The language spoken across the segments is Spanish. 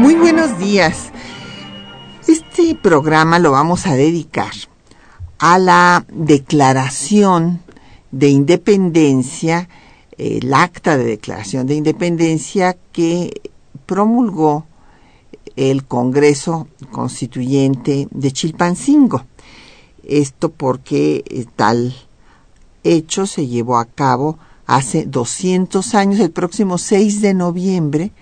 Muy buenos días. Este programa lo vamos a dedicar a la declaración de independencia, el acta de declaración de independencia que promulgó el Congreso Constituyente de Chilpancingo. Esto porque eh, tal hecho se llevó a cabo hace 200 años, el próximo 6 de noviembre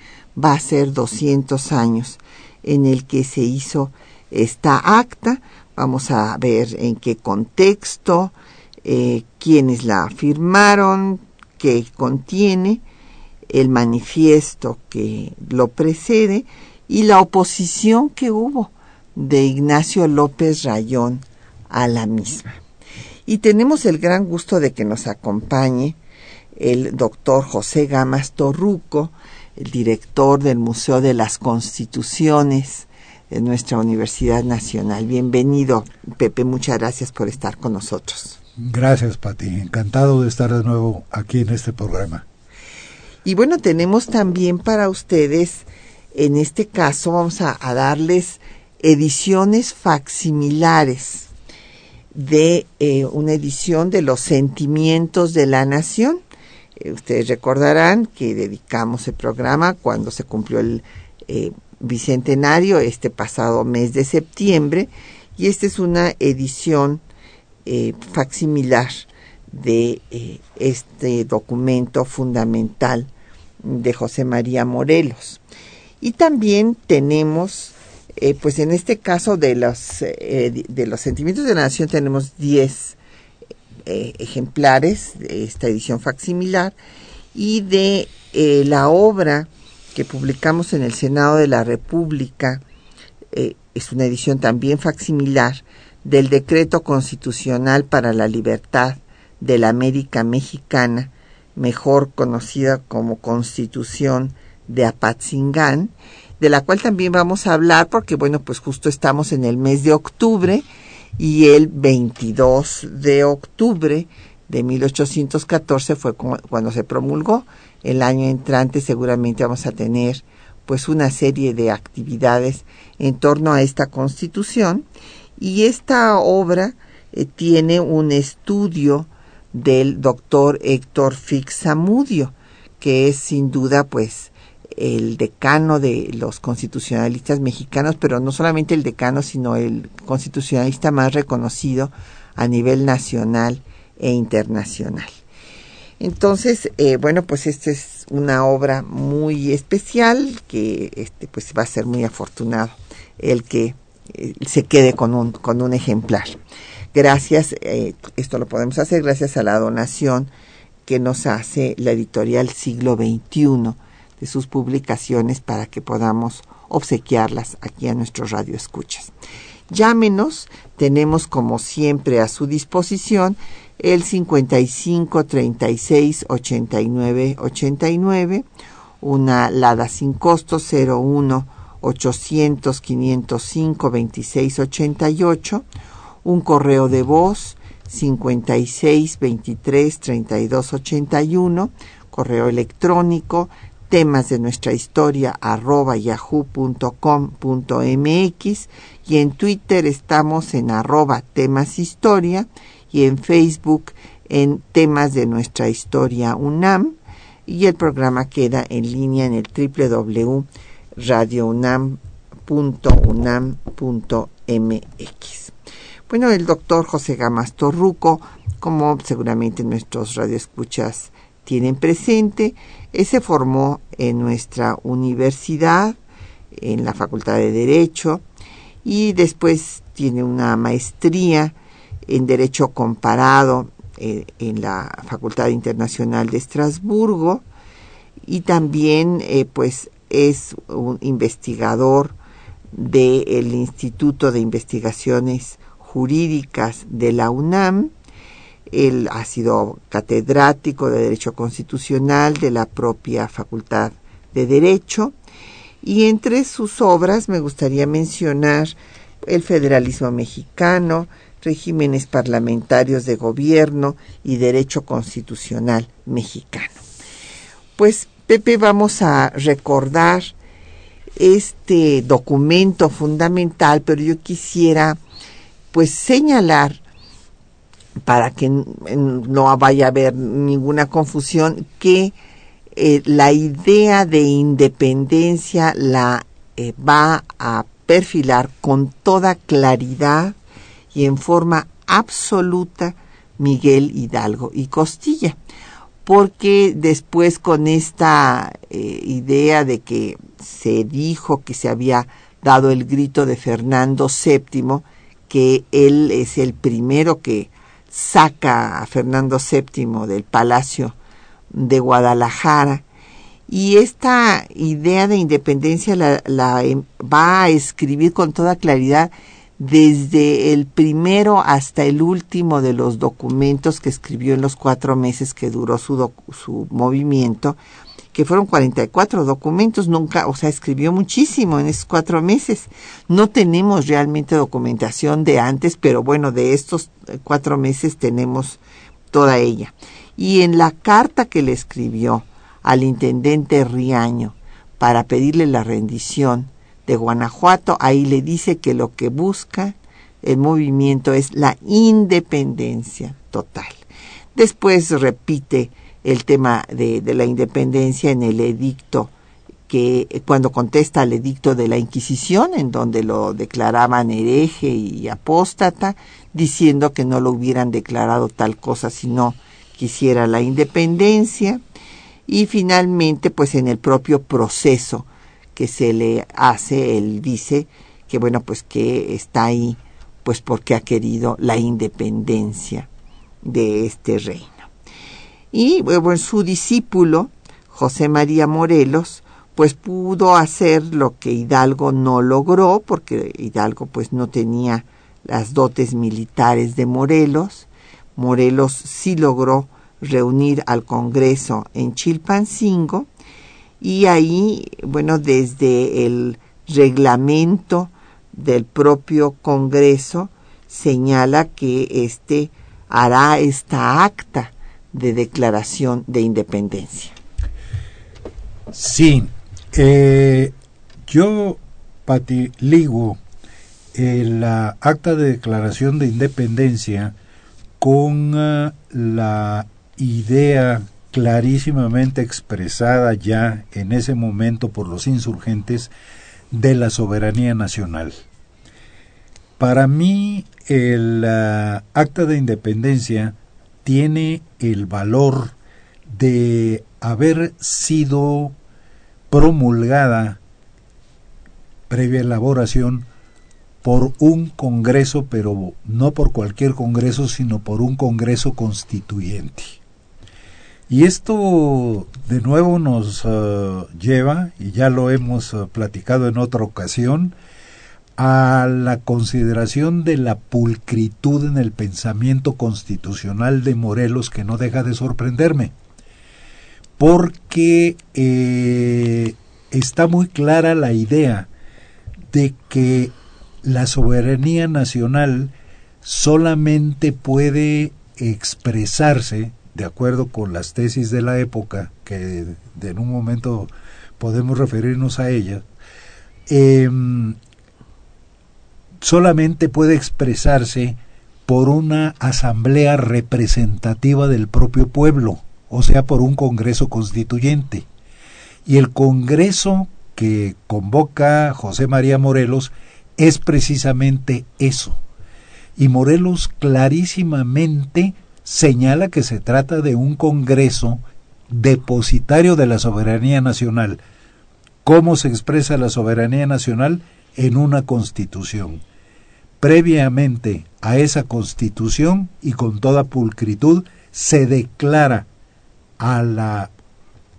va a ser 200 años en el que se hizo esta acta. Vamos a ver en qué contexto, eh, quiénes la firmaron, qué contiene, el manifiesto que lo precede y la oposición que hubo de Ignacio López Rayón a la misma. Y tenemos el gran gusto de que nos acompañe el doctor José Gamas Torruco, el director del Museo de las Constituciones de nuestra Universidad Nacional. Bienvenido, Pepe, muchas gracias por estar con nosotros. Gracias, Pati. Encantado de estar de nuevo aquí en este programa. Y bueno, tenemos también para ustedes, en este caso, vamos a, a darles ediciones facsimilares de eh, una edición de los sentimientos de la nación ustedes recordarán que dedicamos el programa cuando se cumplió el eh, bicentenario este pasado mes de septiembre y esta es una edición eh, facsimilar de este documento fundamental de José María Morelos. Y también tenemos, pues en este caso de los, de los sentimientos de la nación tenemos 10 eh, ejemplares de esta edición facsimilar y de eh, la obra que publicamos en el Senado de la República, eh, es una edición también facsimilar, del Decreto Constitucional para la Libertad de la América Mexicana, mejor conocida como Constitución de Apatzingán, de la cual también vamos a hablar porque, bueno, pues justo estamos en el mes de octubre y el 22 de octubre de 1814 fue cuando se promulgó. El año entrante seguramente vamos a tener pues una serie de actividades en torno a esta constitución y esta obra eh, tiene un estudio del doctor Héctor Fixamudio que es sin duda pues el decano de los constitucionalistas mexicanos, pero no solamente el decano, sino el constitucionalista más reconocido a nivel nacional e internacional. Entonces, eh, bueno, pues esta es una obra muy especial que este, pues va a ser muy afortunado el que eh, se quede con un, con un ejemplar. Gracias, eh, esto lo podemos hacer gracias a la donación que nos hace la editorial Siglo XXI de sus publicaciones para que podamos obsequiarlas aquí a nuestros radioescuchas. Llámenos, tenemos como siempre a su disposición el 55 36 89 89, una LADA sin costo 01 800 505 26 88, un correo de voz 56 23 32 81, correo electrónico temas de nuestra historia arroba yahoo.com.mx y en Twitter estamos en arroba temas historia y en Facebook en temas de nuestra historia UNAM y el programa queda en línea en el www.radiounam.unam.mx. Bueno, el doctor José Gamas Torruco, como seguramente nuestros radioescuchas tienen presente, se formó en nuestra universidad, en la Facultad de Derecho, y después tiene una maestría en Derecho Comparado eh, en la Facultad Internacional de Estrasburgo y también eh, pues es un investigador del Instituto de Investigaciones Jurídicas de la UNAM. Él ha sido catedrático de Derecho Constitucional de la propia Facultad de Derecho y entre sus obras me gustaría mencionar el federalismo mexicano, regímenes parlamentarios de gobierno y derecho constitucional mexicano. Pues Pepe, vamos a recordar este documento fundamental, pero yo quisiera pues señalar para que no vaya a haber ninguna confusión que eh, la idea de independencia la eh, va a perfilar con toda claridad y en forma absoluta Miguel Hidalgo y Costilla, porque después con esta eh, idea de que se dijo que se había dado el grito de Fernando VII, que él es el primero que saca a Fernando VII del palacio de Guadalajara. Y esta idea de independencia la, em, va a escribir con toda claridad desde el primero hasta el último de los documentos que escribió en los cuatro meses que duró su, su movimiento, que fueron 44 documentos, nunca, o sea, escribió muchísimo en esos cuatro meses. No tenemos realmente documentación de antes, pero bueno, de estos cuatro meses tenemos toda ella y en la carta que le escribió al intendente Riaño para pedirle la rendición de Guanajuato, ahí le dice que lo que busca el movimiento es la independencia total. Después repite el tema de, la independencia en el edicto que cuando contesta al edicto de la Inquisición, en donde lo declaraban hereje y apóstata, diciendo que no lo hubieran declarado tal cosa, sino quisiera la independencia. Y finalmente pues en el propio proceso que se le hace él dice que bueno pues que está ahí pues porque ha querido la independencia de este reino y bueno su discípulo José María Morelos pues pudo hacer lo que Hidalgo no logró porque Hidalgo pues no tenía las dotes militares de Morelos. Morelos sí logró reunir al Congreso en Chilpancingo. Y ahí, bueno, desde el reglamento del propio Congreso señala que éste hará esta acta de declaración de independencia. Sí, eh, yo, Pati, ligo la acta de declaración de independencia con ah, la idea clarísimamente expresada ya en ese momento por los insurgentes de la soberanía nacional. Para mí el acta de independencia tiene el valor de haber sido promulgada previa elaboración por un Congreso, pero no por cualquier Congreso, sino por un Congreso constituyente. Y esto de nuevo nos eh, lleva, y ya lo hemos eh, platicado en otra ocasión, a la consideración de la pulcritud en el pensamiento constitucional de Morelos que no deja de sorprenderme, porque eh, está muy clara la idea de que la soberanía nacional solamente puede expresarse, de acuerdo con las tesis de la época, que en un momento podemos referirnos a ellas, em, solamente puede expresarse por una asamblea representativa del propio pueblo, o sea, por un Congreso constituyente. Y el Congreso que convoca José María Morelos es precisamente eso. Y Morelos clarísimamente señala que se trata de un Congreso depositario de la soberanía nacional. ¿Cómo se expresa la soberanía nacional? En una constitución. Previamente a esa constitución y con toda pulcritud se declara a la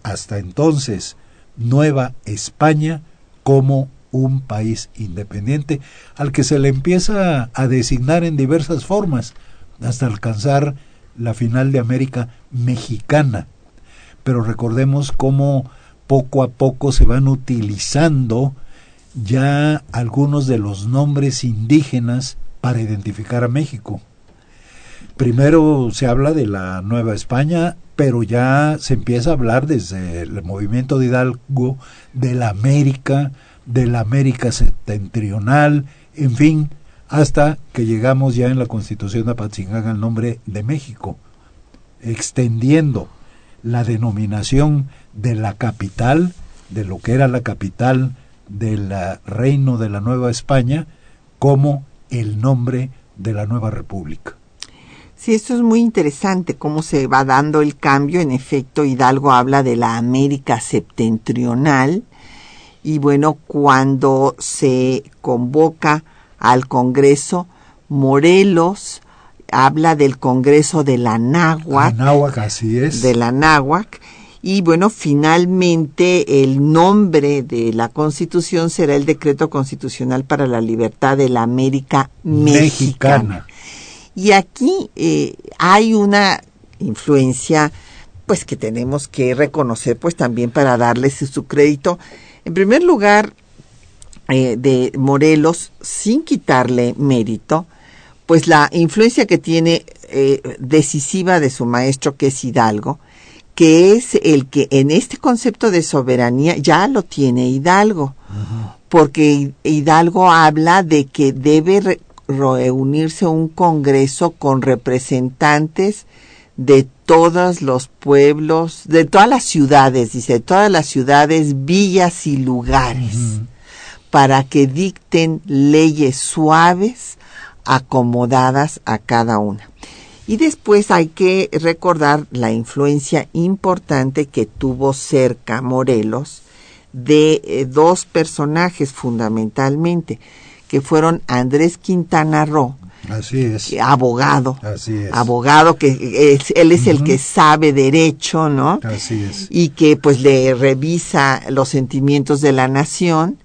hasta entonces Nueva España como un país independiente al que se le empieza a designar en diversas formas hasta alcanzar la final de América mexicana. Pero recordemos cómo poco a poco se van utilizando ya algunos de los nombres indígenas para identificar a México. Primero se habla de la Nueva España, pero ya se empieza a hablar desde el movimiento de Hidalgo de la América, de la América septentrional, en fin, hasta que llegamos ya en la Constitución de Apatzingán al nombre de México, extendiendo la denominación de la capital, de lo que era la capital del reino de la Nueva España, como el nombre de la nueva república. Sí, esto es muy interesante, cómo se va dando el cambio. En efecto, Hidalgo habla de la América septentrional y bueno, cuando se convoca al Congreso, Morelos habla del Congreso de la Náhuac. Náhuac, así es. De la Náhuac. Y bueno, finalmente el nombre de la Constitución será el Decreto Constitucional para la Libertad de la América Mexicana. Y aquí eh, hay una influencia pues que tenemos que reconocer pues también para darles su crédito. En primer lugar, eh, de Morelos, sin quitarle mérito, pues la influencia que tiene eh, decisiva de su maestro que es Hidalgo, que es el que en este concepto de soberanía ya lo tiene Hidalgo, porque Hidalgo habla de que debe reunirse un congreso con representantes de todos los pueblos, de todas las ciudades, dice, todas las ciudades, villas y lugares para que dicten leyes suaves acomodadas a cada una. Y después hay que recordar la influencia importante que tuvo cerca Morelos de eh, dos personajes fundamentalmente, que fueron Andrés Quintana Roo, Así es. abogado, Así es. abogado que es, él es el que sabe derecho, ¿no? Así es. Y que pues le revisa los sentimientos de la nación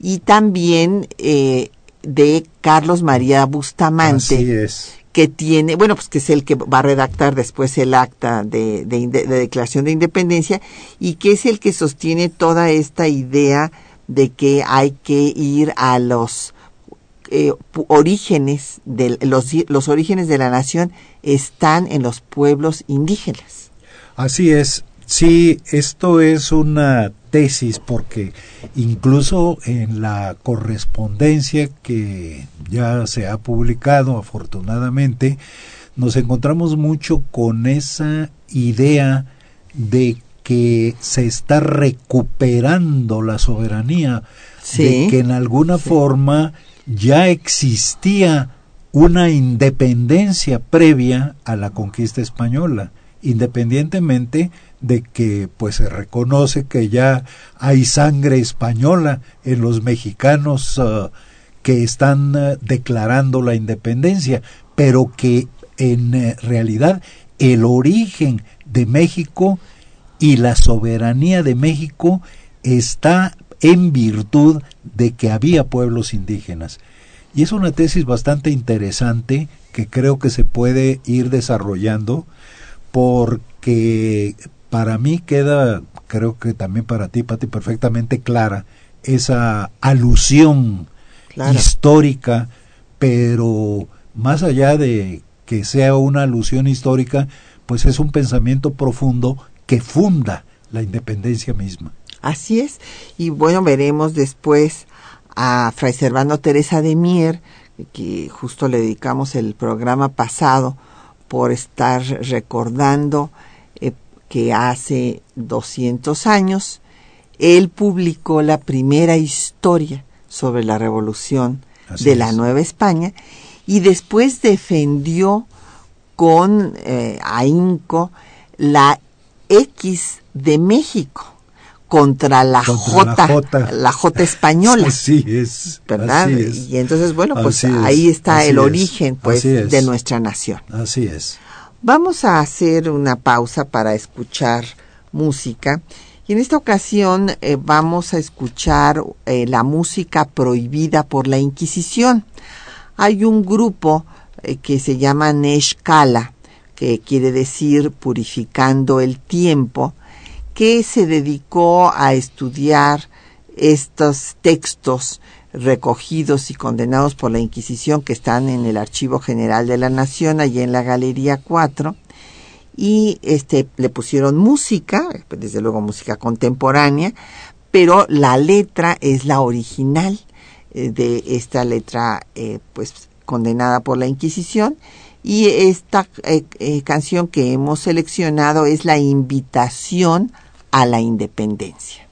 y también eh, de Carlos María Bustamante, Así es. Que tiene, bueno, pues que es el que va a redactar después el acta de, de, de declaración de independencia y que es el que sostiene toda esta idea de que hay que ir a los eh, orígenes de los, los orígenes de la nación están en los pueblos indígenas. Así es. Sí, esto es una tesis porque incluso en la correspondencia que ya se ha publicado afortunadamente, nos encontramos mucho con esa idea de que se está recuperando la soberanía, de que en alguna sí. forma ya existía una independencia previa a la conquista española, independientemente de que pues se reconoce que ya hay sangre española en los mexicanos uh, que están uh, declarando la independencia, pero que en uh, realidad el origen de México y la soberanía de México está en virtud de que había pueblos indígenas. Y es una tesis bastante interesante que creo que se puede ir desarrollando porque para mí queda, creo que también para ti, Pati, perfectamente clara esa alusión claro. histórica, pero más allá de que sea una alusión histórica, pues es un pensamiento profundo que funda la independencia misma. Así es, y bueno, veremos después a Fray Servando Teresa de Mier, que justo le dedicamos el programa pasado por estar recordando que hace 200 años él publicó la primera historia sobre la revolución Así de es. la Nueva España y después defendió con eh, ahínco la X de México contra la contra J, la J, la J española. Así es. ¿Verdad? Así es. Y entonces, bueno, pues Así ahí es, está el es, origen pues es. de nuestra nación. Así es. Vamos a hacer una pausa para escuchar música. Y en esta ocasión eh, vamos a escuchar eh, la música prohibida por la Inquisición. Hay un grupo eh, que se llama Neshkala, que quiere decir purificando el tiempo, que se dedicó a estudiar estos textos recogidos y condenados por la Inquisición que están en el Archivo General de la Nación, allí en la Galería 4, y este le pusieron música, desde luego música contemporánea, pero la letra es la original eh, de esta letra eh, pues condenada por la Inquisición y esta eh, canción que hemos seleccionado es la invitación a la independencia.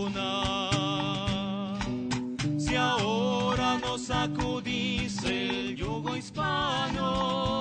Fortuna. Si ahora nos sacudís el yugo hispano,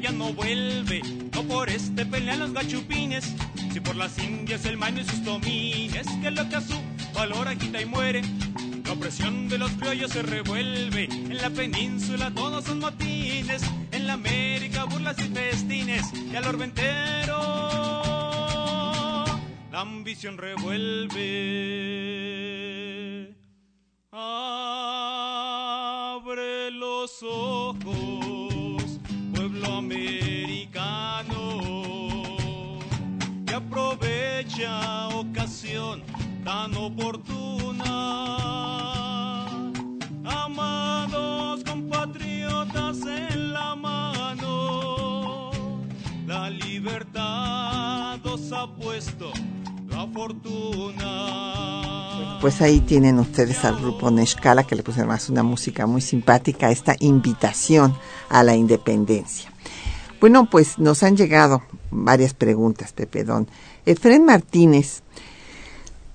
Ya no vuelve, no por este pelean los gachupines, si por las indias el maño y sus domines, que lo que a su valor agita y muere. La opresión de los criollos se revuelve, en la península todos son motines, en la América burlas y festines, y al orbe entero la ambición revuelve. Aprovecha ocasión tan oportuna. Amados compatriotas en la mano, la libertad os ha puesto la fortuna. Pues ahí tienen ustedes al grupo Neshkala que le pusieron más una música muy simpática, esta invitación a la independencia. Bueno, pues nos han llegado varias preguntas, Pepe Don. Efren Martínez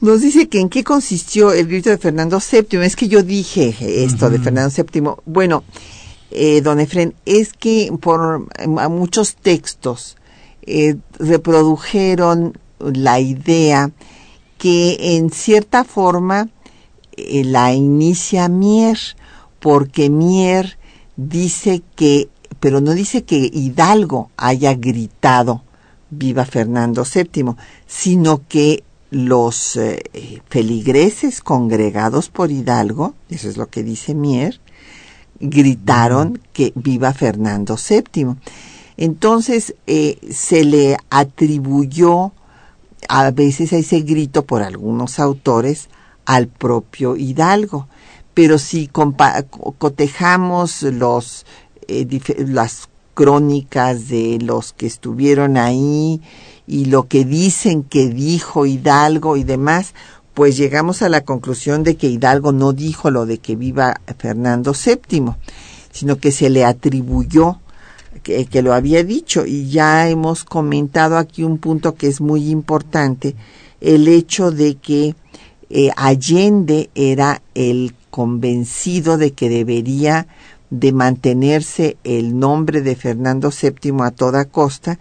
nos dice que en qué consistió el grito de Fernando VII. Es que yo dije esto de Fernando VII. Bueno, eh, don Efren, es que por muchos textos eh, reprodujeron la idea que en cierta forma eh, la inicia Mier, porque Mier dice que pero no dice que Hidalgo haya gritado viva Fernando VII, sino que los eh, feligreses congregados por Hidalgo, eso es lo que dice Mier, gritaron que viva Fernando VII. Entonces eh, se le atribuyó a veces a ese grito por algunos autores al propio Hidalgo. Pero si cotejamos los eh, las crónicas de los que estuvieron ahí y lo que dicen que dijo Hidalgo y demás, pues llegamos a la conclusión de que Hidalgo no dijo lo de que viva Fernando VII, sino que se le atribuyó que, lo había dicho. Y ya hemos comentado aquí un punto que es muy importante, el hecho de que eh, Allende era el convencido de que debería de mantenerse el nombre de Fernando VII a toda costa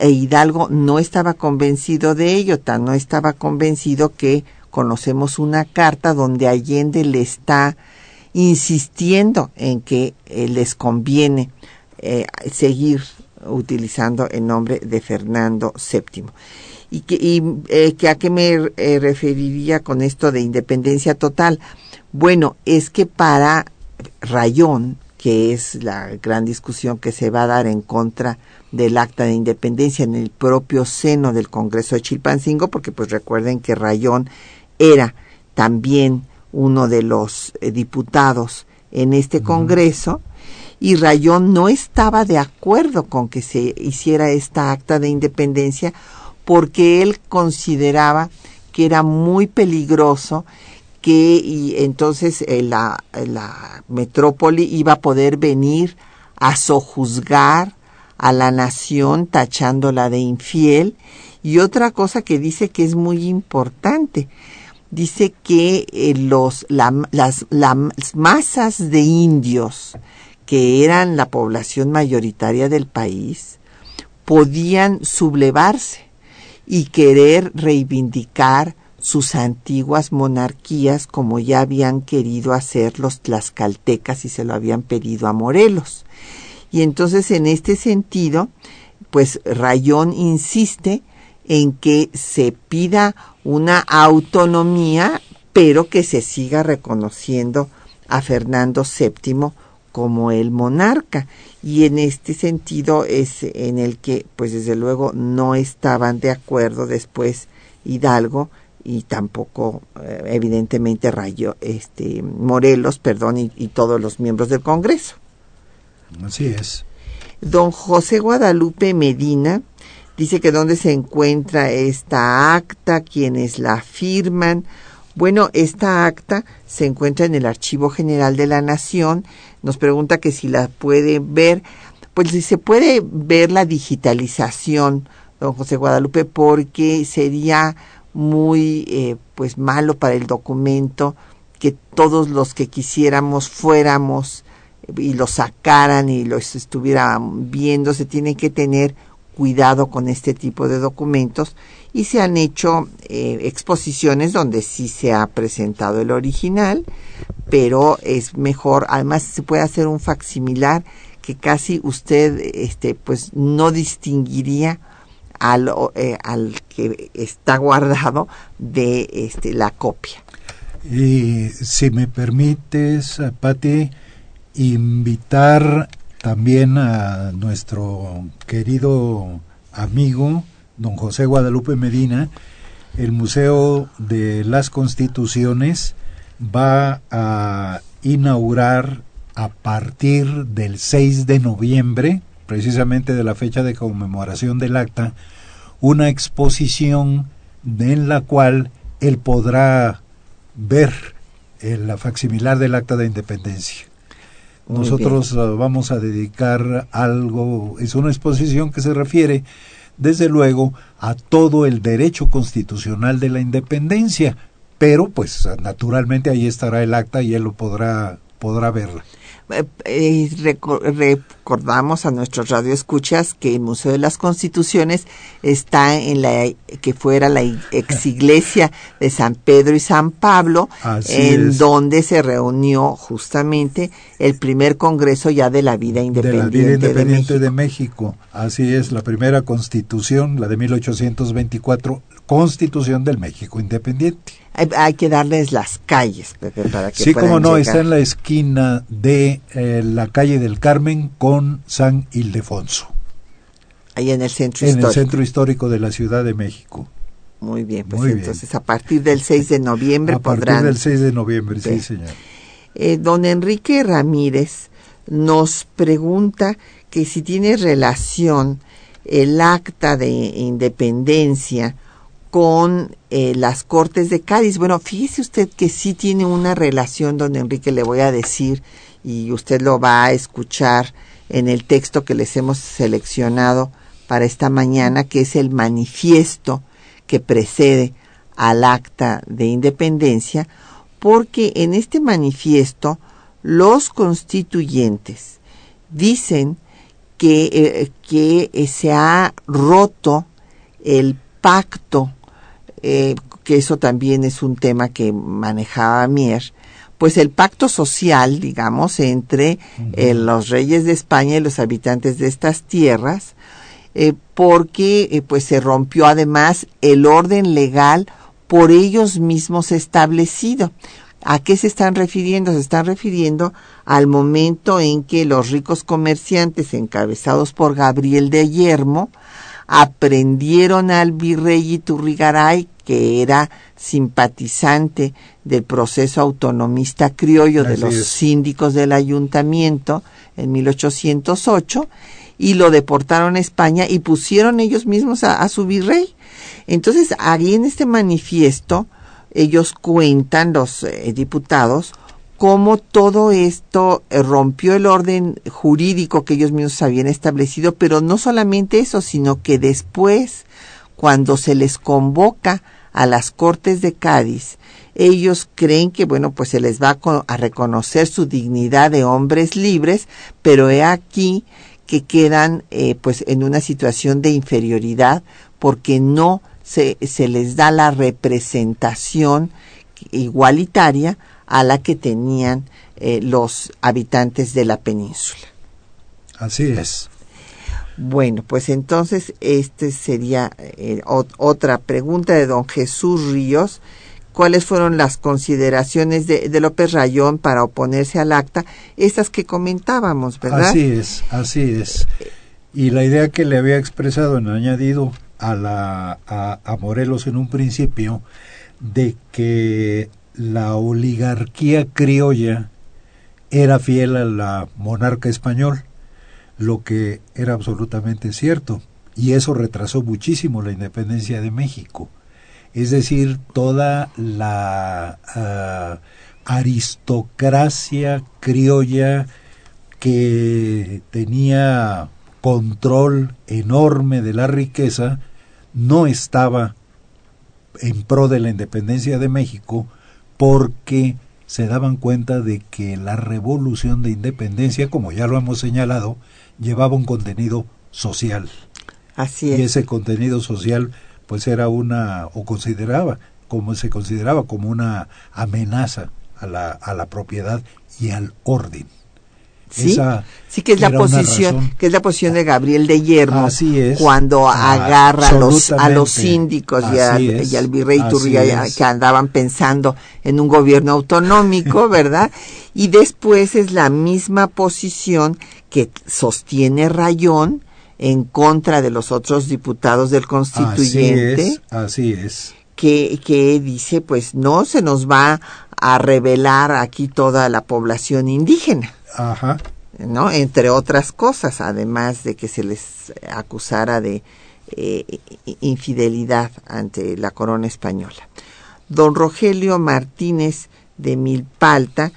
e Hidalgo no estaba convencido de ello, tan no estaba convencido que conocemos una carta donde Allende le está insistiendo en que eh, les conviene eh, seguir utilizando el nombre de Fernando VII. ¿Y, que, y eh, que a qué me referiría con esto de independencia total? Bueno, es que para Rayón, que es la gran discusión que se va a dar en contra del acta de independencia en el propio seno del Congreso de Chilpancingo, porque pues recuerden que Rayón era también uno de los eh, diputados en este Congreso, y Rayón no estaba de acuerdo con que se hiciera esta acta de independencia porque él consideraba que era muy peligroso que y entonces eh, la, la metrópoli iba a poder venir a sojuzgar a la nación tachándola de infiel. Y otra cosa que dice que es muy importante dice que eh, los la, las, las masas de indios que eran la población mayoritaria del país, podían sublevarse y querer reivindicar sus antiguas monarquías como ya habían querido hacer los tlaxcaltecas y se lo habían pedido a Morelos. Y entonces en este sentido, pues Rayón insiste en que se pida una autonomía, pero que se siga reconociendo a Fernando VII como el monarca y en este sentido es en el que pues desde luego no estaban de acuerdo después Hidalgo y tampoco eh, evidentemente Rayo este Morelos perdón y, y, todos los miembros del Congreso así es don José Guadalupe Medina dice que dónde se encuentra esta acta quienes la firman bueno, esta acta se encuentra en el Archivo General de la Nación. Nos pregunta que si la puede ver. Pues si se puede ver la digitalización, don José Guadalupe, porque sería muy eh, pues malo para el documento que todos los que quisiéramos fuéramos y lo sacaran y lo estuvieran viendo. Se tiene que tener cuidado con este tipo de documentos y se han hecho eh, exposiciones donde sí se ha presentado el original, pero es mejor, además se puede hacer un facsimilar que casi usted este pues no distinguiría al, eh, al que está guardado de este la copia. Y si me permites, Patti, invitar también a nuestro querido amigo don José Guadalupe Medina, el Museo de las Constituciones va a inaugurar a partir del 6 de noviembre, precisamente de la fecha de conmemoración del acta, una exposición en la cual él podrá ver el facsimilar del acta de independencia. Nosotros vamos a dedicar algo, es una exposición que se refiere desde luego a todo el derecho constitucional de la independencia, pero pues naturalmente ahí estará el acta y él lo podrá podrá verla. Eh, eh, recordamos a nuestros radioescuchas que el Museo de las Constituciones está en la que fuera la ex iglesia de San Pedro y San Pablo, Así en es. donde se reunió justamente el primer congreso ya de la vida de independiente la vida independiente de. México. Así es, la primera constitución, la de 1824, constitución del México independiente. Hay, hay que darles las calles para que Sí, como no, llegar. está en la esquina de eh, la calle del Carmen con San Ildefonso, ahí en el centro en el histórico. centro histórico de la Ciudad de México. Muy bien, pues Muy bien. entonces a partir del 6 de noviembre A partir podrán del 6 de noviembre, sí, señor. Eh, don Enrique Ramírez nos pregunta que si tiene relación el acta de independencia con eh, las Cortes de Cádiz. Bueno, fíjese usted que sí tiene una relación, don Enrique, le voy a decir, y usted lo va a escuchar en el texto que les hemos seleccionado para esta mañana, que es el manifiesto que precede al acta de independencia, porque en este manifiesto los constituyentes dicen que, eh, que se ha roto el pacto eh, que eso también es un tema que manejaba Mier, pues el pacto social, digamos, entre eh, los reyes de España y los habitantes de estas tierras, eh, porque pues se rompió además el orden legal por ellos mismos establecido. ¿A qué se están refiriendo? Se están refiriendo al momento en que los ricos comerciantes encabezados por Gabriel de Yermo aprendieron al virrey Iturrigaray, que era simpatizante del proceso autonomista criollo de los síndicos del ayuntamiento en 1808, y lo deportaron a España y pusieron ellos mismos a, a su virrey. Entonces, ahí en este manifiesto, ellos cuentan, los eh, diputados, cómo todo esto eh, rompió el orden jurídico que ellos mismos habían establecido, pero no solamente eso, sino que después, cuando se les convoca a las Cortes de Cádiz, ellos creen que, bueno, pues se les va a, reconocer su dignidad de hombres libres, pero he aquí que quedan eh, pues en una situación de inferioridad porque no se, se les da la representación igualitaria a la que tenían eh, los habitantes de la península. Así es. Bueno, pues entonces este sería eh, otra pregunta de don Jesús Ríos. ¿Cuáles fueron las consideraciones de, de, López Rayón para oponerse al acta? Estas que comentábamos, ¿verdad? Así es, así es. Y la idea que le había expresado en añadido a, la, a, a Morelos en un principio de que la oligarquía criolla era fiel a la monarca español, lo que era absolutamente cierto, y eso retrasó muchísimo la independencia de México. Es decir, toda la uh, aristocracia criolla que tenía control enorme de la riqueza no estaba en pro de la independencia de México porque se daban cuenta de que la revolución de independencia, como ya lo hemos señalado, llevaba un contenido social. Así es. Y ese contenido social pues era una o consideraba como se consideraba como una amenaza a la, a la propiedad y al orden. Sí, sí que es la posición, que es la posición de Gabriel de Yermo cuando ah, agarra a los, a los síndicos y, al virrey Turria que andaban pensando en un gobierno autonómico, ¿verdad? y después es la misma posición que sostiene Rayón en contra de los otros diputados del constituyente. Así es. Así es. Que, que dice, pues no se nos va a revelar aquí toda la población indígena. Ajá. ¿no? Entre otras cosas, además de que se les acusara de eh, infidelidad ante la corona española. Don Rogelio Martínez de Milpalta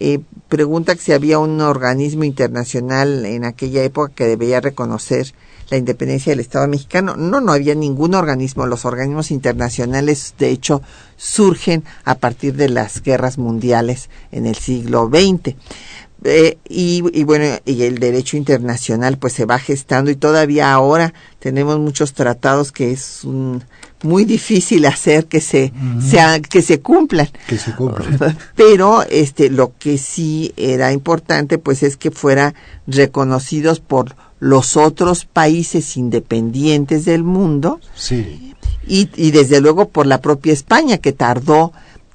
eh, pregunta si había un organismo internacional en aquella época que debía reconocer la independencia del Estado mexicano. No, no había ningún organismo. Los organismos internacionales, de hecho, surgen a partir de las guerras mundiales en el siglo XX. Eh, y, bueno, y el derecho internacional pues se va gestando y todavía ahora tenemos muchos tratados que es muy difícil hacer que se, que se cumplan. Que se cumplan. Pero este, lo que sí era importante pues es que fuera reconocidos por los otros países independientes del mundo. Sí. Y, y desde luego por la propia España que tardó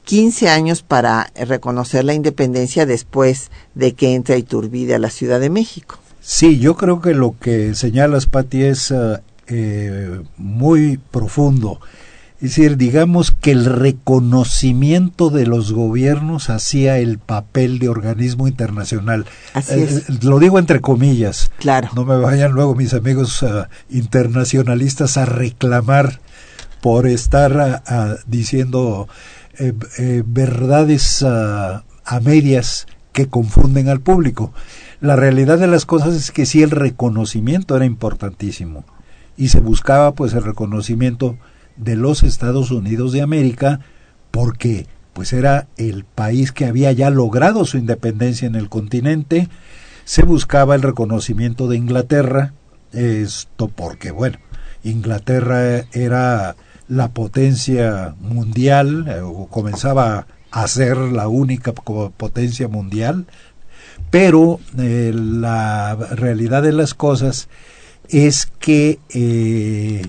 15 años para reconocer la independencia después de que entra Iturbide a la Ciudad de México. Sí, yo creo que lo que señalas, Pati, es uh, eh, muy profundo. Es decir, digamos que el reconocimiento de los gobiernos hacía el papel de organismo internacional. Así Eh, lo digo entre comillas. Claro. No me vayan luego mis amigos internacionalistas a reclamar por estar diciendo eh, eh, verdades ah, a medias que confunden al público. La realidad de las cosas es que sí el reconocimiento era importantísimo y se buscaba pues el reconocimiento de los Estados Unidos de América porque pues era el país que había ya logrado su independencia en el continente, se buscaba el reconocimiento de Inglaterra, esto porque bueno, Inglaterra era la potencia mundial, eh, o comenzaba a ser la única potencia mundial, pero eh, la realidad de las cosas es que eh,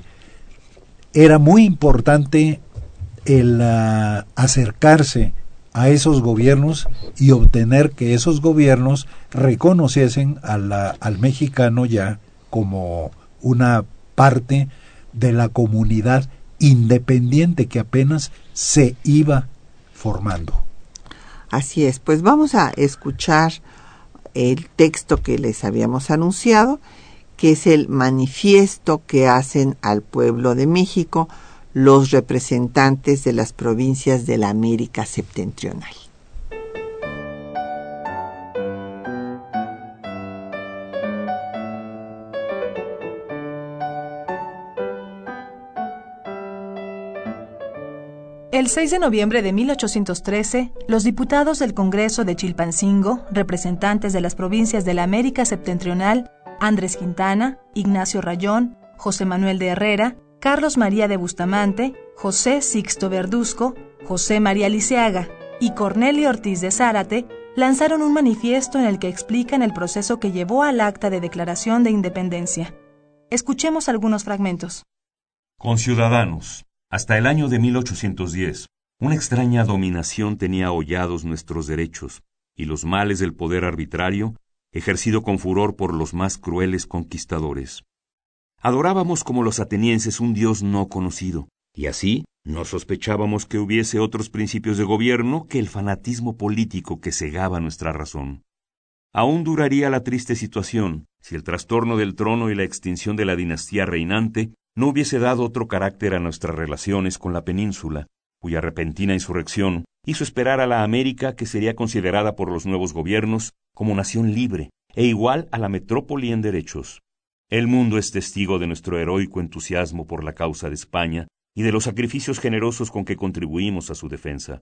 era muy importante el ah, acercarse a esos gobiernos y obtener que esos gobiernos reconociesen al mexicano ya como una parte de la comunidad independiente que apenas se iba formando. Así es, pues vamos a escuchar el texto que les habíamos anunciado, que es el manifiesto que hacen al pueblo de México los representantes de las provincias de la América septentrional. El 6 de noviembre de 1813, los diputados del Congreso de Chilpancingo, representantes de las provincias de la América Septentrional, Andrés Quintana, Ignacio Rayón, José Manuel de Herrera, Carlos María de Bustamante, José Sixto Verduzco, José María Liceaga y Cornelio Ortiz de Zárate, lanzaron un manifiesto en el que explican el proceso que llevó al acta de declaración de independencia. Escuchemos algunos fragmentos. Conciudadanos, hasta el año de 1810, una extraña dominación tenía hollados nuestros derechos y los males del poder arbitrario, ejercido con furor por los más crueles conquistadores. Adorábamos como los atenienses un dios no conocido, y así no sospechábamos que hubiese otros principios de gobierno que el fanatismo político que cegaba nuestra razón. Aún duraría la triste situación si el trastorno del trono y la extinción de la dinastía reinante no hubiese dado otro carácter a nuestras relaciones con la península, cuya repentina insurrección hizo esperar a la América que sería considerada por los nuevos gobiernos como nación libre e igual a la metrópoli en derechos. El mundo es testigo de nuestro heroico entusiasmo por la causa de España y de los sacrificios generosos con que contribuimos a su defensa.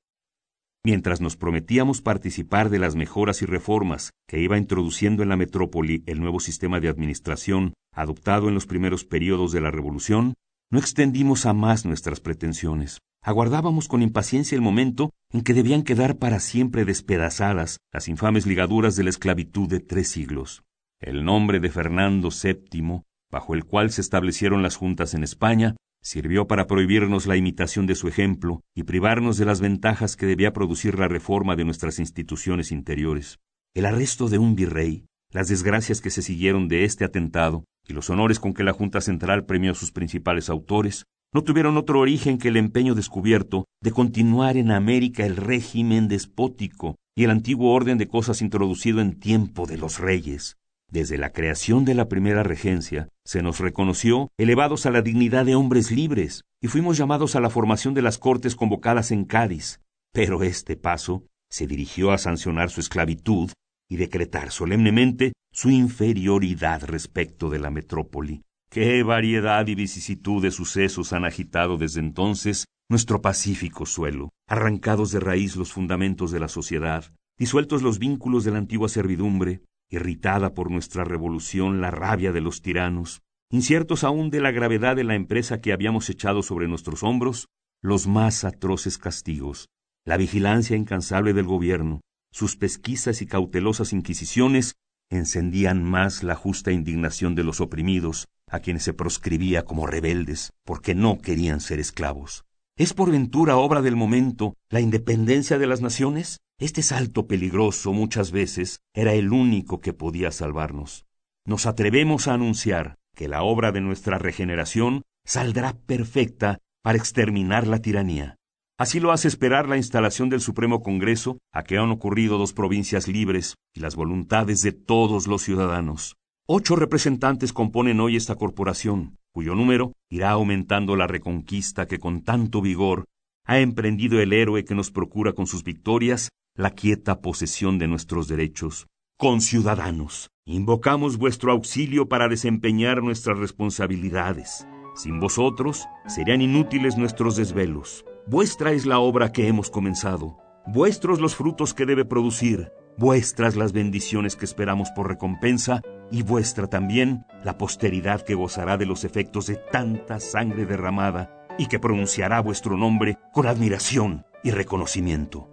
Mientras nos prometíamos participar de las mejoras y reformas que iba introduciendo en la metrópoli el nuevo sistema de administración adoptado en los primeros periodos de la Revolución, no extendimos a más nuestras pretensiones. Aguardábamos con impaciencia el momento en que debían quedar para siempre despedazadas las infames ligaduras de la esclavitud de tres siglos. El nombre de Fernando VII, bajo el cual se establecieron las juntas en España, sirvió para prohibirnos la imitación de su ejemplo y privarnos de las ventajas que debía producir la reforma de nuestras instituciones interiores. El arresto de un virrey, las desgracias que se siguieron de este atentado y los honores con que la Junta Central premió a sus principales autores, no tuvieron otro origen que el empeño descubierto de continuar en América el régimen despótico y el antiguo orden de cosas introducido en tiempo de los reyes. Desde la creación de la primera regencia, se nos reconoció elevados a la dignidad de hombres libres, y fuimos llamados a la formación de las cortes convocadas en Cádiz. Pero este paso se dirigió a sancionar su esclavitud y decretar solemnemente su inferioridad respecto de la metrópoli. Qué variedad y vicisitud de sucesos han agitado desde entonces nuestro pacífico suelo, arrancados de raíz los fundamentos de la sociedad, disueltos los vínculos de la antigua servidumbre, irritada por nuestra revolución la rabia de los tiranos, inciertos aún de la gravedad de la empresa que habíamos echado sobre nuestros hombros, los más atroces castigos, la vigilancia incansable del gobierno, sus pesquisas y cautelosas inquisiciones encendían más la justa indignación de los oprimidos, a quienes se proscribía como rebeldes, porque no querían ser esclavos. ¿Es por ventura obra del momento la independencia de las naciones? Este salto peligroso muchas veces era el único que podía salvarnos. Nos atrevemos a anunciar que la obra de nuestra regeneración saldrá perfecta para exterminar la tiranía. Así lo hace esperar la instalación del Supremo Congreso, a que han ocurrido dos provincias libres y las voluntades de todos los ciudadanos. Ocho representantes componen hoy esta corporación, cuyo número irá aumentando la reconquista que con tanto vigor ha emprendido el héroe que nos procura con sus victorias la quieta posesión de nuestros derechos. Conciudadanos, invocamos vuestro auxilio para desempeñar nuestras responsabilidades. Sin vosotros serían inútiles nuestros desvelos. Vuestra es la obra que hemos comenzado, vuestros los frutos que debe producir, vuestras las bendiciones que esperamos por recompensa, y vuestra también la posteridad que gozará de los efectos de tanta sangre derramada y que pronunciará vuestro nombre con admiración y reconocimiento.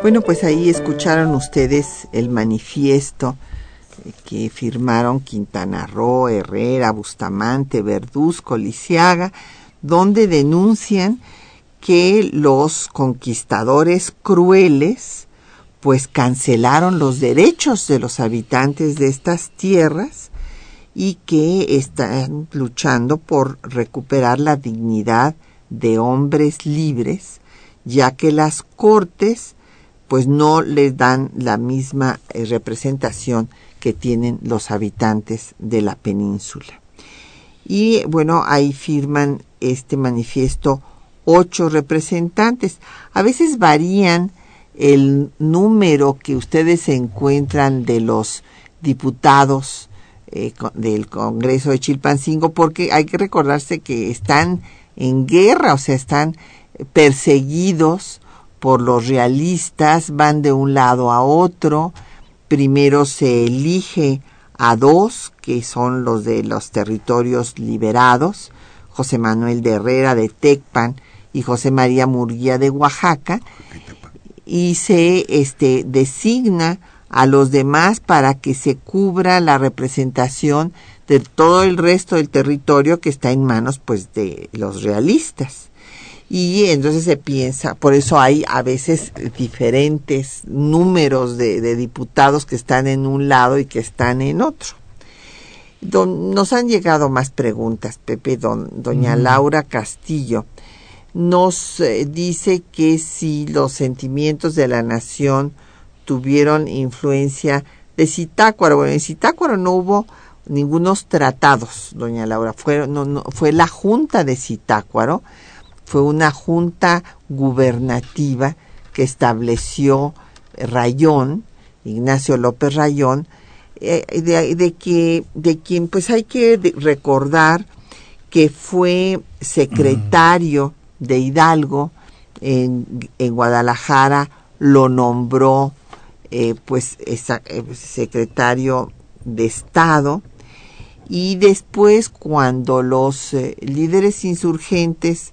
Bueno, pues ahí escucharon ustedes el manifiesto que firmaron Quintana Roo, Herrera, Bustamante, Verduzco, Lisiaga, donde denuncian que los conquistadores crueles pues cancelaron los derechos de los habitantes de estas tierras y que están luchando por recuperar la dignidad de hombres libres, ya que las cortes pues no les dan la misma eh, representación que tienen los habitantes de la península. Y bueno, ahí firman este manifiesto ocho representantes. A veces varían el número que ustedes encuentran de los diputados eh, del Congreso de Chilpancingo porque hay que recordarse que están en guerra, o sea, están perseguidos por los realistas, van de un lado a otro, primero se elige a dos, que son los de los territorios liberados, José Manuel de Herrera de Tecpan y José María Murguía de Oaxaca, y se este, designa a los demás para que se cubra la representación de todo el resto del territorio que está en manos pues de los realistas y entonces se piensa, por eso hay a veces diferentes números de, diputados que están en un lado y que están en otro. nos han llegado más preguntas, Pepe. Don, doña Laura Castillo nos eh, dice que si los sentimientos de la nación tuvieron influencia de Citácuaro. Bueno, en Citácuaro no hubo ningunos tratados, doña Laura. Fue, no, fue la Junta de Citácuaro fue una junta gubernativa que estableció Rayón, Ignacio López Rayón, eh, de, que, de quien pues hay que recordar que fue secretario de Hidalgo en, en Guadalajara, lo nombró eh, pues eh, secretario de Estado. Y después cuando los líderes insurgentes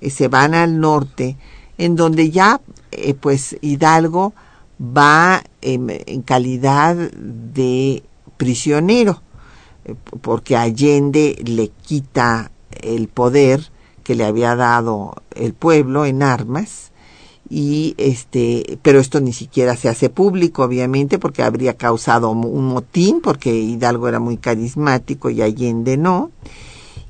eh, se van al norte, en donde ya eh, pues Hidalgo va en, calidad de prisionero, eh, porque Allende le quita el poder que le había dado el pueblo en armas y este pero esto ni siquiera se hace público obviamente porque habría causado un motín porque Hidalgo era muy carismático y Allende no.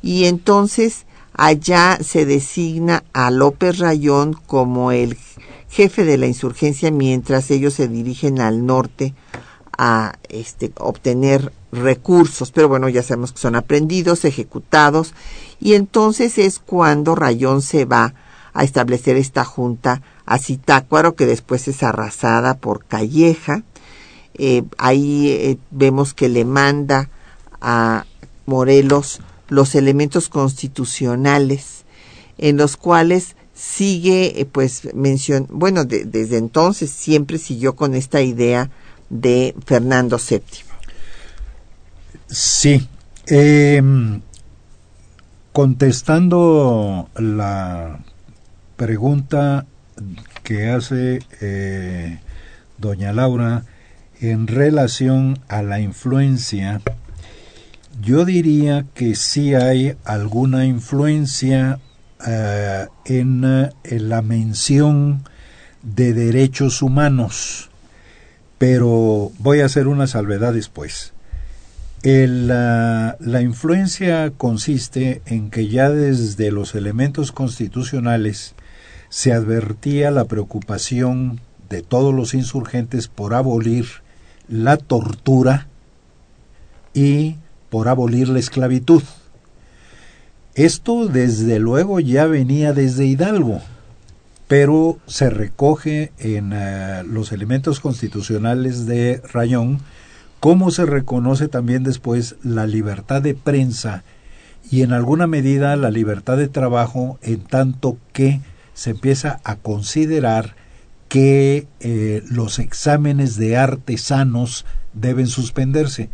Y entonces Allá se designa a López Rayón como el jefe de la insurgencia mientras ellos se dirigen al norte a este, obtener recursos, pero bueno, ya sabemos que son aprendidos, ejecutados, y entonces es cuando Rayón se va a establecer esta junta a Citácuaro, que después es arrasada por Calleja. Eh, ahí eh, vemos que le manda a Morelos los elementos constitucionales en los cuales sigue, eh, pues, mención, bueno, desde entonces siempre siguió con esta idea de Fernando VII. Sí. Em, contestando la pregunta que hace eh, doña Laura en relación a la influencia yo diría que sí hay alguna influencia eh, en, la mención de derechos humanos, pero voy a hacer una salvedad después. La influencia consiste en que ya desde los elementos constitucionales se advertía la preocupación de todos los insurgentes por abolir la tortura y por abolir la esclavitud. Esto desde luego ya venía desde Hidalgo, pero se recoge en eh, los elementos constitucionales de Rayón, como se reconoce también después la libertad de prensa y en alguna medida la libertad de trabajo en tanto que se empieza a considerar que eh, los exámenes de artesanos deben suspenderse.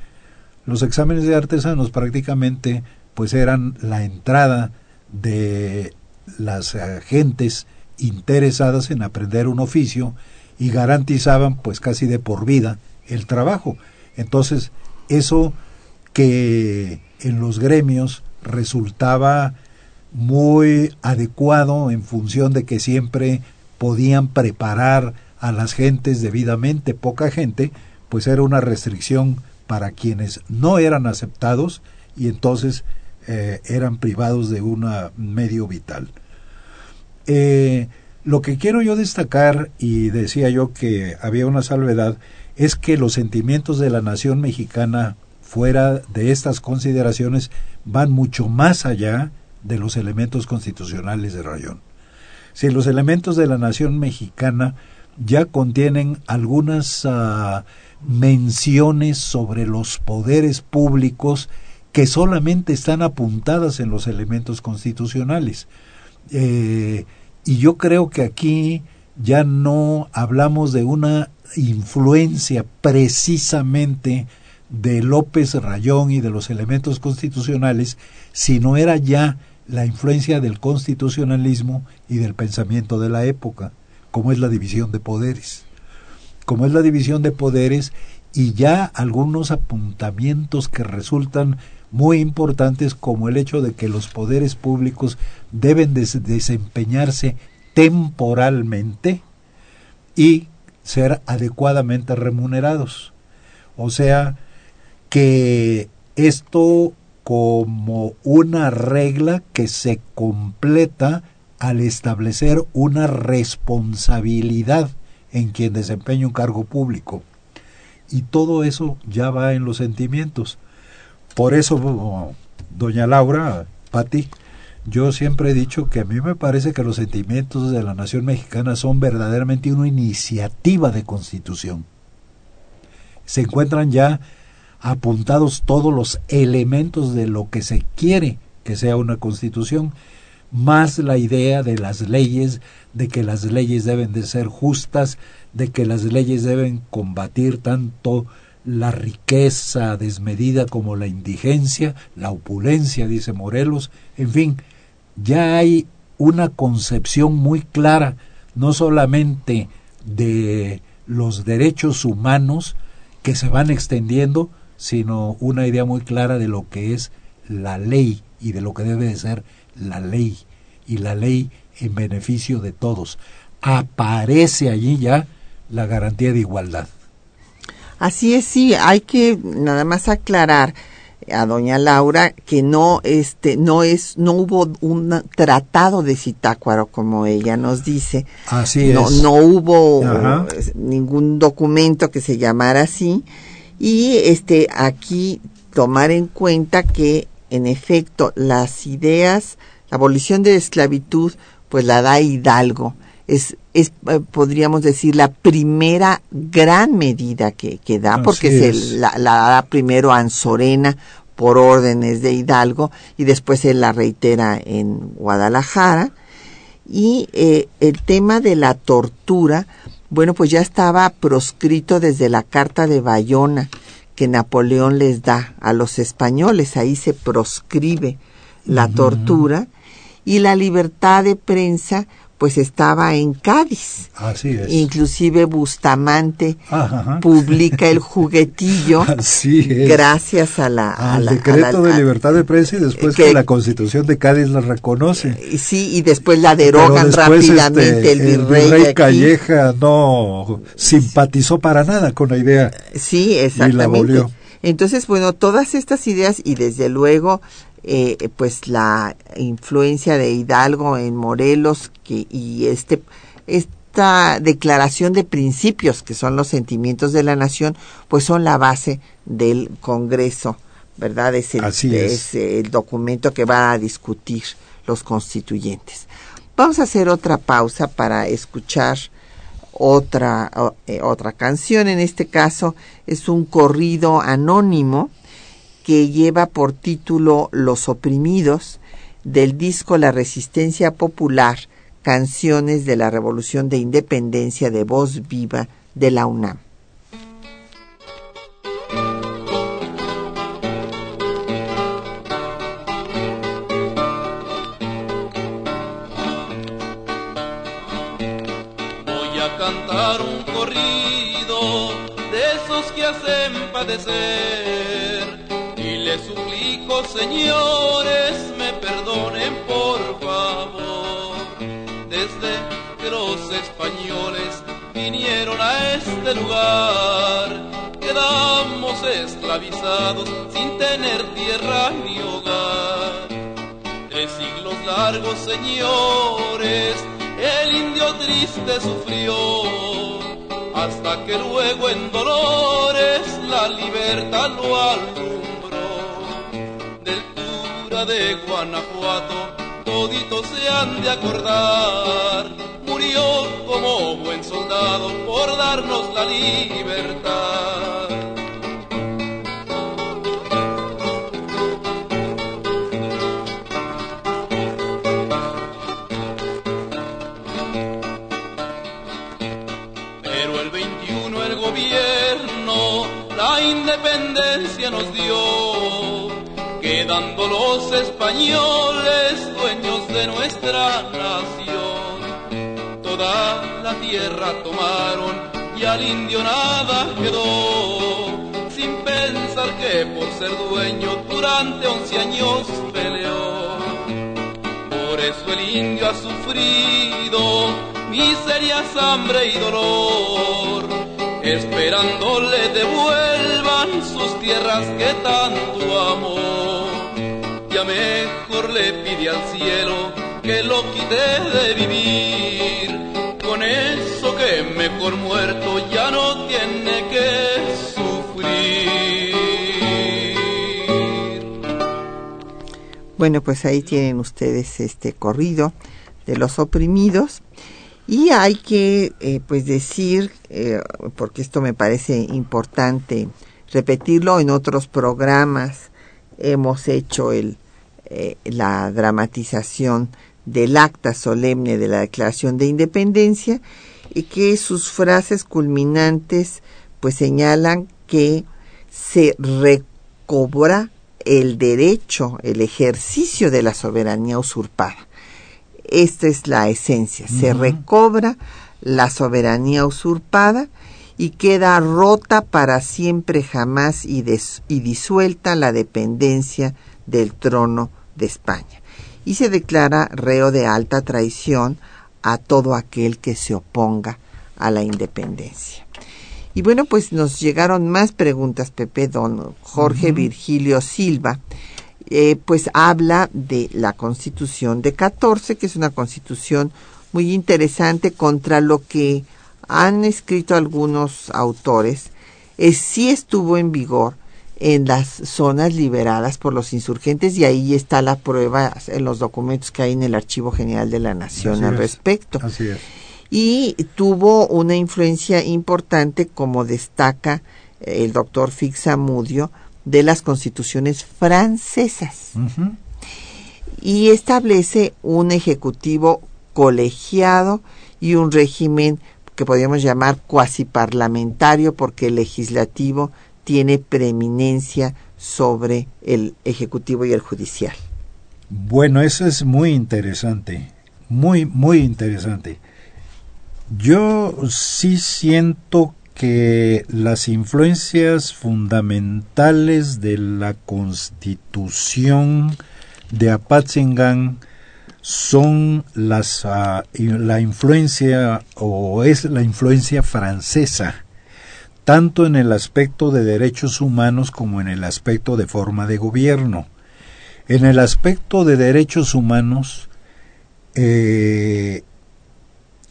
Los exámenes de artesanos prácticamente pues eran la entrada de las gentes interesadas en aprender un oficio y garantizaban pues casi de por vida el trabajo. Entonces, eso que en los gremios resultaba muy adecuado en función de que siempre podían preparar a las gentes debidamente, poca gente, pues era una restricción para quienes no eran aceptados y entonces eh, eran privados de un medio vital. Eh, lo que quiero yo destacar, y decía yo que había una salvedad, es que los sentimientos de la nación mexicana fuera de estas consideraciones van mucho más allá de los elementos constitucionales de Rayón. Si los elementos de la nación mexicana ya contienen algunas ah, menciones sobre los poderes públicos que solamente están apuntadas en los elementos constitucionales. Eh, y yo creo que aquí ya no hablamos de una influencia precisamente de López Rayón y de los elementos constitucionales, sino era ya la influencia del constitucionalismo y del pensamiento de la época, como es la división de poderes. Como es la división de poderes y ya algunos apuntamientos que resultan muy importantes como el hecho de que los poderes públicos deben desempeñarse temporalmente y ser adecuadamente remunerados. O sea, que esto como una regla que se completa al establecer una responsabilidad en quien desempeña un cargo público. Y todo eso ya va en los sentimientos. Por eso, doña Laura, Patti, yo siempre he dicho que a mí me parece que los sentimientos de la nación mexicana son verdaderamente una iniciativa de constitución. Se encuentran ya apuntados todos los elementos de lo que se quiere que sea una constitución, más la idea de las leyes, de que las leyes deben de ser justas, de que las leyes deben combatir tanto la riqueza desmedida como la indigencia, la opulencia, dice Morelos, en fin, ya hay una concepción muy clara, no solamente de los derechos humanos que se van extendiendo, sino una idea muy clara de lo que es la ley y de lo que debe de ser la ley y la ley en beneficio de todos. Aparece allí ya la garantía de igualdad. Así es, sí, hay que nada más aclarar a doña Laura que no este no es no hubo un tratado de Citácuaro como ella nos dice. Así no, no hubo ningún documento que se llamara así. Y este aquí tomar en cuenta que en efecto las ideas, la abolición de la esclavitud, pues la da Hidalgo. Es, es eh, podríamos decir, la primera gran medida que, que da, porque se la, da primero Anzorena por órdenes de Hidalgo y después se la reitera en Guadalajara. Y eh, el tema de la tortura, bueno, pues ya estaba proscrito desde la Carta de Bayona que Napoleón les da a los españoles. Ahí se proscribe la tortura y la libertad de prensa pues estaba en Cádiz. Así es. Inclusive Bustamante publica el juguetillo Así gracias a la... Al decreto de libertad de prensa y después que, la constitución de Cádiz la reconoce. Eh, sí, y después la derogan rápidamente este, el virrey. Calleja no simpatizó para nada con la idea. Sí, exactamente. Entonces, bueno, todas estas ideas y desde luego, eh, pues la influencia de Hidalgo en Morelos que, y este, esta declaración de principios que son los sentimientos de la nación, pues son la base del Congreso, ¿verdad? Es el, Así es. el documento que va a discutir los constituyentes. Vamos a hacer otra pausa para escuchar otra, o- eh, otra canción. En este caso es un corrido anónimo que lleva por título Los oprimidos del disco La Resistencia Popular, Canciones de la Revolución de Independencia de Voz Viva de la UNAM. Voy a cantar un corrido de esos que hacen padecer. Les suplico, señores, me perdonen por favor. Desde que los españoles vinieron a este lugar, quedamos esclavizados sin tener tierra ni hogar. Tres siglos largos, señores, el indio triste sufrió, hasta que luego en dolores la libertad lo alumbró. Cura de Guanajuato, toditos se han de acordar, murió como buen soldado por darnos la libertad. Pero el 21 el gobierno la independencia nos dio, quedando los españoles dueños de nuestra nación. Toda la tierra tomaron y al indio nada quedó, sin pensar que por ser dueño durante once años peleó. Por eso el indio ha sufrido miserias, hambre y dolor, esperando le devuelvan sus tierras que tanto amó. Mejor le pide al cielo que lo quite de vivir, con eso que mejor muerto ya no tiene que sufrir. Bueno, pues ahí tienen ustedes este corrido de los oprimidos y hay que eh, pues decir eh, porque esto me parece importante repetirlo en otros programas hemos hecho el eh, la dramatización del acta solemne de la Declaración de Independencia y que sus frases culminantes pues señalan que se recobra el derecho, el ejercicio de la soberanía usurpada. Esta es la esencia. Se recobra la soberanía usurpada y queda rota para siempre jamás y, disuelta la dependencia del trono de España. Y se declara reo de alta traición a todo aquel que se oponga a la independencia. Y bueno, pues nos llegaron más preguntas, Pepe. Don Jorge Virgilio Silva, eh, pues habla de la Constitución de 14, que es una constitución muy interesante contra lo que han escrito algunos autores. Es, sí estuvo en vigor en las zonas liberadas por los insurgentes y ahí está la prueba en los documentos que hay en el Archivo General de la Nación Así al es. respecto Así es. y tuvo una influencia importante, como destaca el doctor Fixamudio, de las constituciones francesas y establece un ejecutivo colegiado y un régimen que podríamos llamar cuasi parlamentario porque el legislativo tiene preeminencia sobre el ejecutivo y el judicial. Bueno, eso es muy interesante, muy, muy interesante. Yo sí siento que las influencias fundamentales de la constitución de Apatzingán son las, ah, la influencia o es la influencia francesa tanto en el aspecto de derechos humanos como en el aspecto de forma de gobierno. En el aspecto de derechos humanos, eh,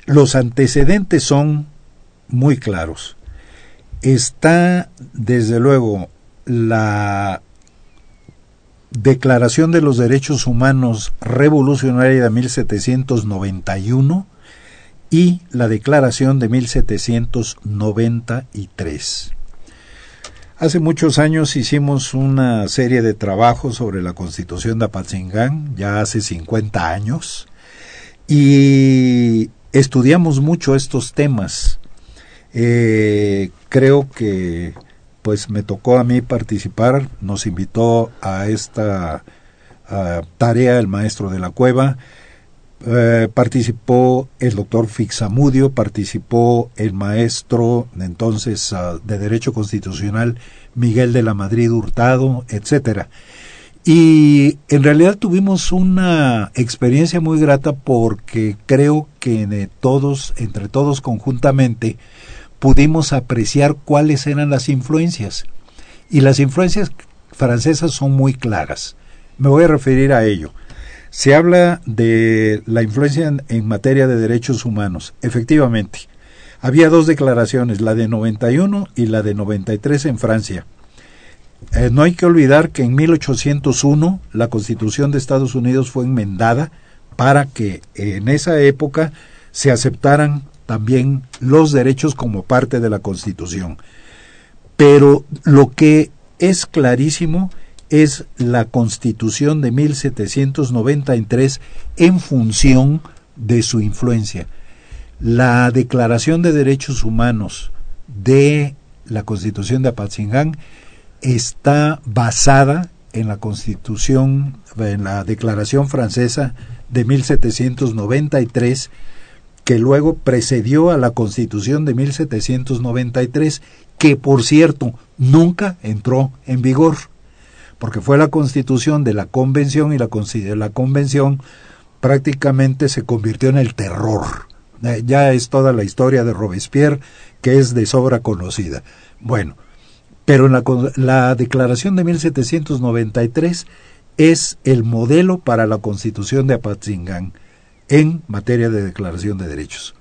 los antecedentes son muy claros. Está, desde luego, la Declaración de los Derechos Humanos Revolucionaria de 1791 y la Declaración de 1793. Hace muchos años hicimos una serie de trabajos sobre la Constitución de Apatzingán, ya hace 50 años, y estudiamos mucho estos temas. Eh, creo que pues me tocó a mí participar, nos invitó a esta tarea el maestro de la cueva, eh, participó el doctor Fixamudio, participó el maestro entonces ah, de Derecho Constitucional Miguel de la Madrid Hurtado, etcétera. Y en realidad tuvimos una experiencia muy grata porque creo que todos, entre todos conjuntamente, pudimos apreciar cuáles eran las influencias. Y las influencias francesas son muy claras. Me voy a referir a ello. Se habla de la influencia en, materia de derechos humanos. Efectivamente, había dos declaraciones, la de 91 y la de 93 en Francia. Eh, no hay que olvidar que en 1801 la Constitución de Estados Unidos fue enmendada para que en esa época se aceptaran también los derechos como parte de la Constitución. Pero lo que es clarísimo es la Constitución de 1793 en función de su influencia. La Declaración de Derechos Humanos de la Constitución de Apatzingán está basada en la Constitución, en la Declaración Francesa de 1793 que luego precedió a la Constitución de 1793, que por cierto nunca entró en vigor, porque fue la Constitución de la Convención y la, Convención prácticamente se convirtió en el terror. Eh, ya es toda la historia de Robespierre que es de sobra conocida. Bueno, pero la, la Declaración de 1793 es el modelo para la Constitución de Apatzingán en materia de declaración de derechos.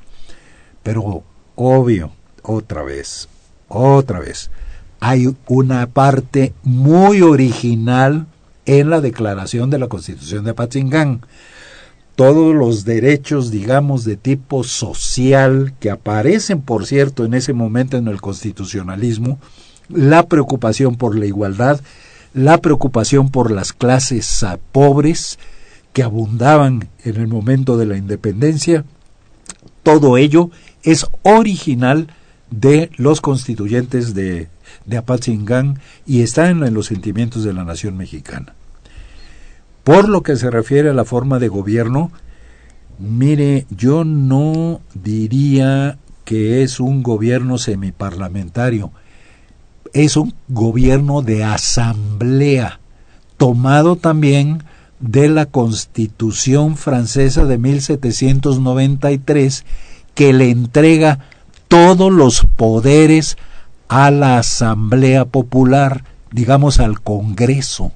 Pero obvio, otra vez, otra vez, hay una parte muy original en la declaración de la Constitución de Apatzingán. Todos los derechos, digamos, de tipo social que aparecen, por cierto, en ese momento en el constitucionalismo, la preocupación por la igualdad, la preocupación por las clases pobres, que abundaban en el momento de la independencia, todo ello es original de los constituyentes de, de Apatzingán y está en, los sentimientos de la nación mexicana. Por lo que se refiere a la forma de gobierno, mire, yo no diría que es un gobierno semiparlamentario, es un gobierno de asamblea, tomado también de la Constitución francesa de 1793 que le entrega todos los poderes a la Asamblea Popular, digamos al Congreso.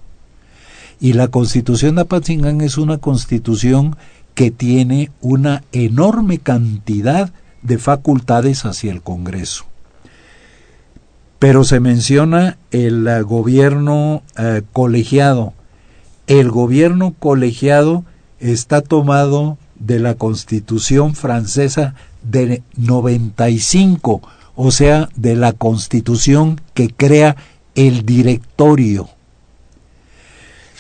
Y la Constitución de Apatzingán es una constitución que tiene una enorme cantidad de facultades hacia el Congreso. Pero se menciona el gobierno eh, colegiado, el gobierno colegiado está tomado de la Constitución francesa de 95, o sea, de la Constitución que crea el directorio.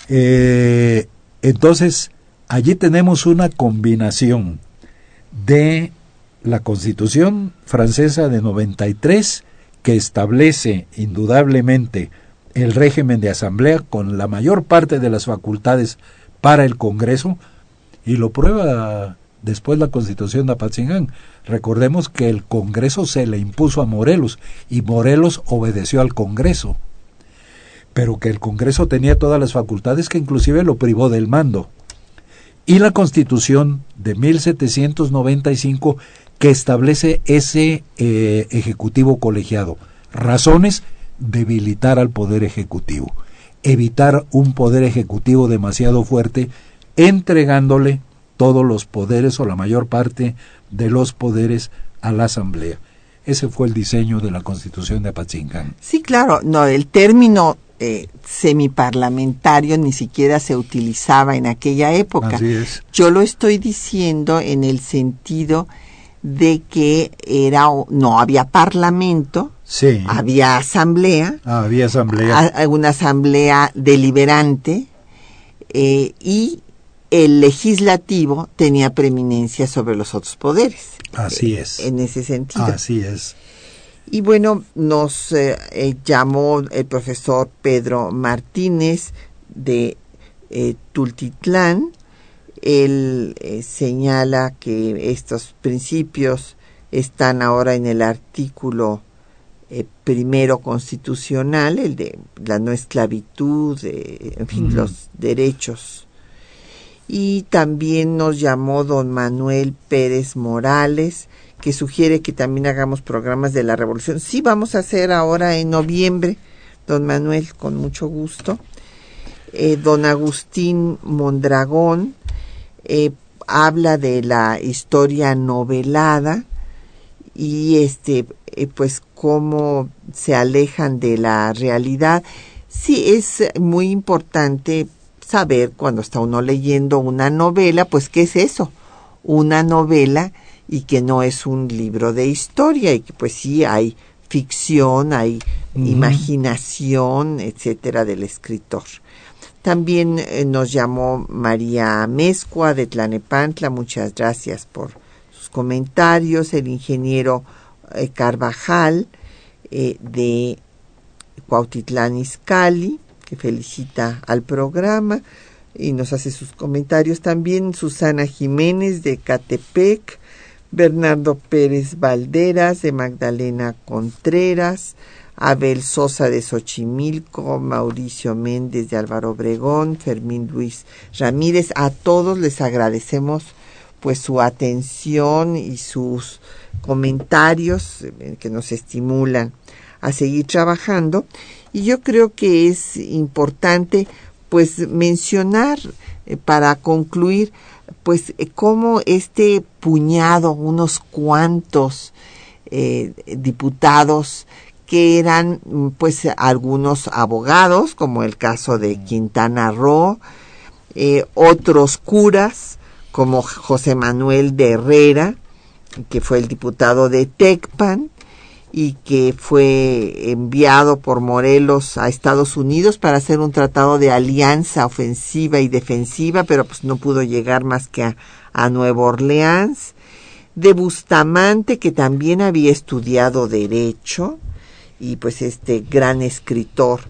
Eh, entonces, allí tenemos una combinación de la Constitución francesa de 93, que establece indudablemente el régimen de asamblea con la mayor parte de las facultades para el Congreso y lo prueba después la Constitución de Apatzingán. Recordemos que el Congreso se le impuso a Morelos y Morelos obedeció al Congreso, pero que el Congreso tenía todas las facultades que inclusive lo privó del mando. Y la Constitución de 1795 que establece ese eh, Ejecutivo colegiado. razones, debilitar al Poder Ejecutivo, evitar un Poder Ejecutivo demasiado fuerte, entregándole todos los poderes o la mayor parte de los poderes a la Asamblea. Ese fue el diseño de la Constitución de Apatzingán. Sí, claro, no, el término eh, semiparlamentario ni siquiera se utilizaba en aquella época. Así es. Yo lo estoy diciendo en el sentido de que era no había parlamento, Sí. había asamblea, Ah, había asamblea. a- una asamblea deliberante eh, y el legislativo tenía preeminencia sobre los otros poderes. Así es. En ese sentido. Así es. Y bueno, nos eh, eh, llamó el profesor Pedro Martínez de eh, Tultitlán. Él señala que estos principios están ahora en el artículo primero constitucional, el de la no esclavitud, en fin, los derechos. Y también nos llamó don Manuel Pérez Morales, que sugiere que también hagamos programas de la revolución. Sí, vamos a hacer ahora en noviembre, don Manuel, con mucho gusto. Eh, don Agustín Mondragón eh, habla de la historia novelada y este eh, pues cómo se alejan de la realidad. Sí es muy importante saber cuando está uno leyendo una novela, pues qué es eso, una novela y que no es un libro de historia y que pues sí hay ficción, hay imaginación, etcétera del escritor. También eh, nos llamó María Mezcua de Tlanepantla, muchas gracias por sus comentarios. El ingeniero eh, Carvajal eh, de Cuautitlán Izcalli, que felicita al programa y nos hace sus comentarios. También Susana Jiménez de Catepec, Bernardo Pérez Valderas de Magdalena Contreras, Abel Sosa de Xochimilco, Mauricio Méndez de Álvaro Obregón, Fermín Luis Ramírez. A todos les agradecemos pues su atención y sus comentarios eh, que nos estimulan a seguir trabajando y yo creo que es importante pues mencionar eh, para concluir pues eh, cómo este puñado unos cuantos eh, diputados que eran mm, pues algunos abogados como el caso de Quintana Roo eh, otros curas como José Manuel de Herrera que fue el diputado de Tecpan y que fue enviado por Morelos a Estados Unidos para hacer un tratado de alianza ofensiva y defensiva, pero pues no pudo llegar más que a, a Nueva Orleans, de Bustamante, que también había estudiado derecho, y pues este gran escritor,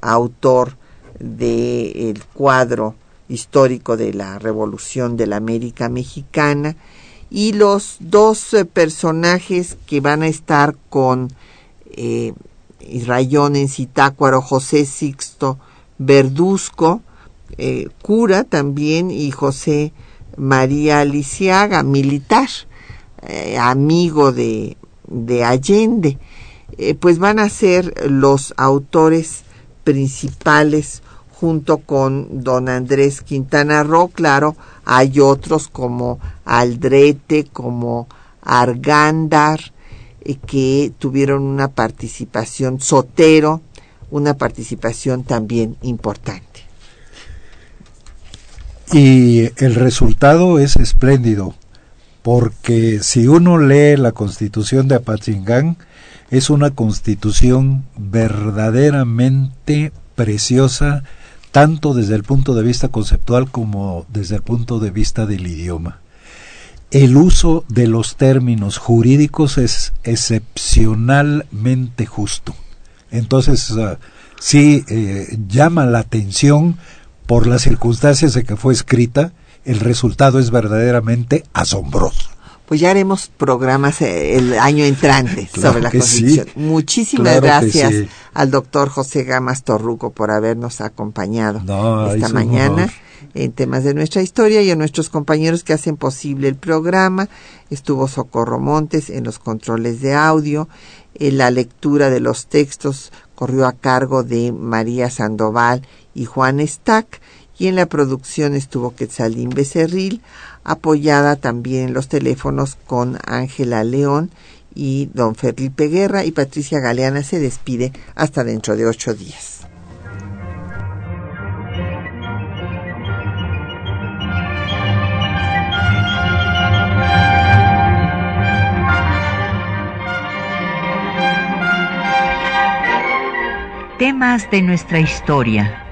autor del cuadro histórico de la Revolución de la América Mexicana, y los dos eh, personajes que van a estar con eh, Rayón en Citácuaro, José Sixto Verduzco, eh, cura también, y José María Lisiaga, militar, eh, amigo de, de Allende. Eh, pues van a ser los autores principales junto con don Andrés Quintana Roo, claro, hay otros como Aldrete, como Argándar, eh, que tuvieron una participación, Sotero, una participación también importante. Y el resultado es espléndido, porque si uno lee la constitución de Apatzingán, es una constitución verdaderamente preciosa, tanto desde el punto de vista conceptual como desde el punto de vista del idioma. El uso de los términos jurídicos es excepcionalmente justo. Entonces, uh, sí eh, llama la atención por las circunstancias de que fue escrita, el resultado es verdaderamente asombroso. Pues ya haremos programas eh, el año entrante Claro sobre la Constitución. sí. Muchísimas Claro gracias sí. al doctor José Gamas Torruco por habernos acompañado No, esta es mañana. en temas de nuestra historia y a nuestros compañeros que hacen posible el programa. Estuvo Socorro Montes en los controles de audio, en la lectura de los textos corrió a cargo de María Sandoval y Juan Stack y en la producción estuvo Quetzalín Becerril, apoyada también en los teléfonos con Ángela León y don Felipe Guerra y Patricia Galeana se despide hasta dentro de ocho días. Temas de nuestra historia.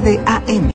De AM.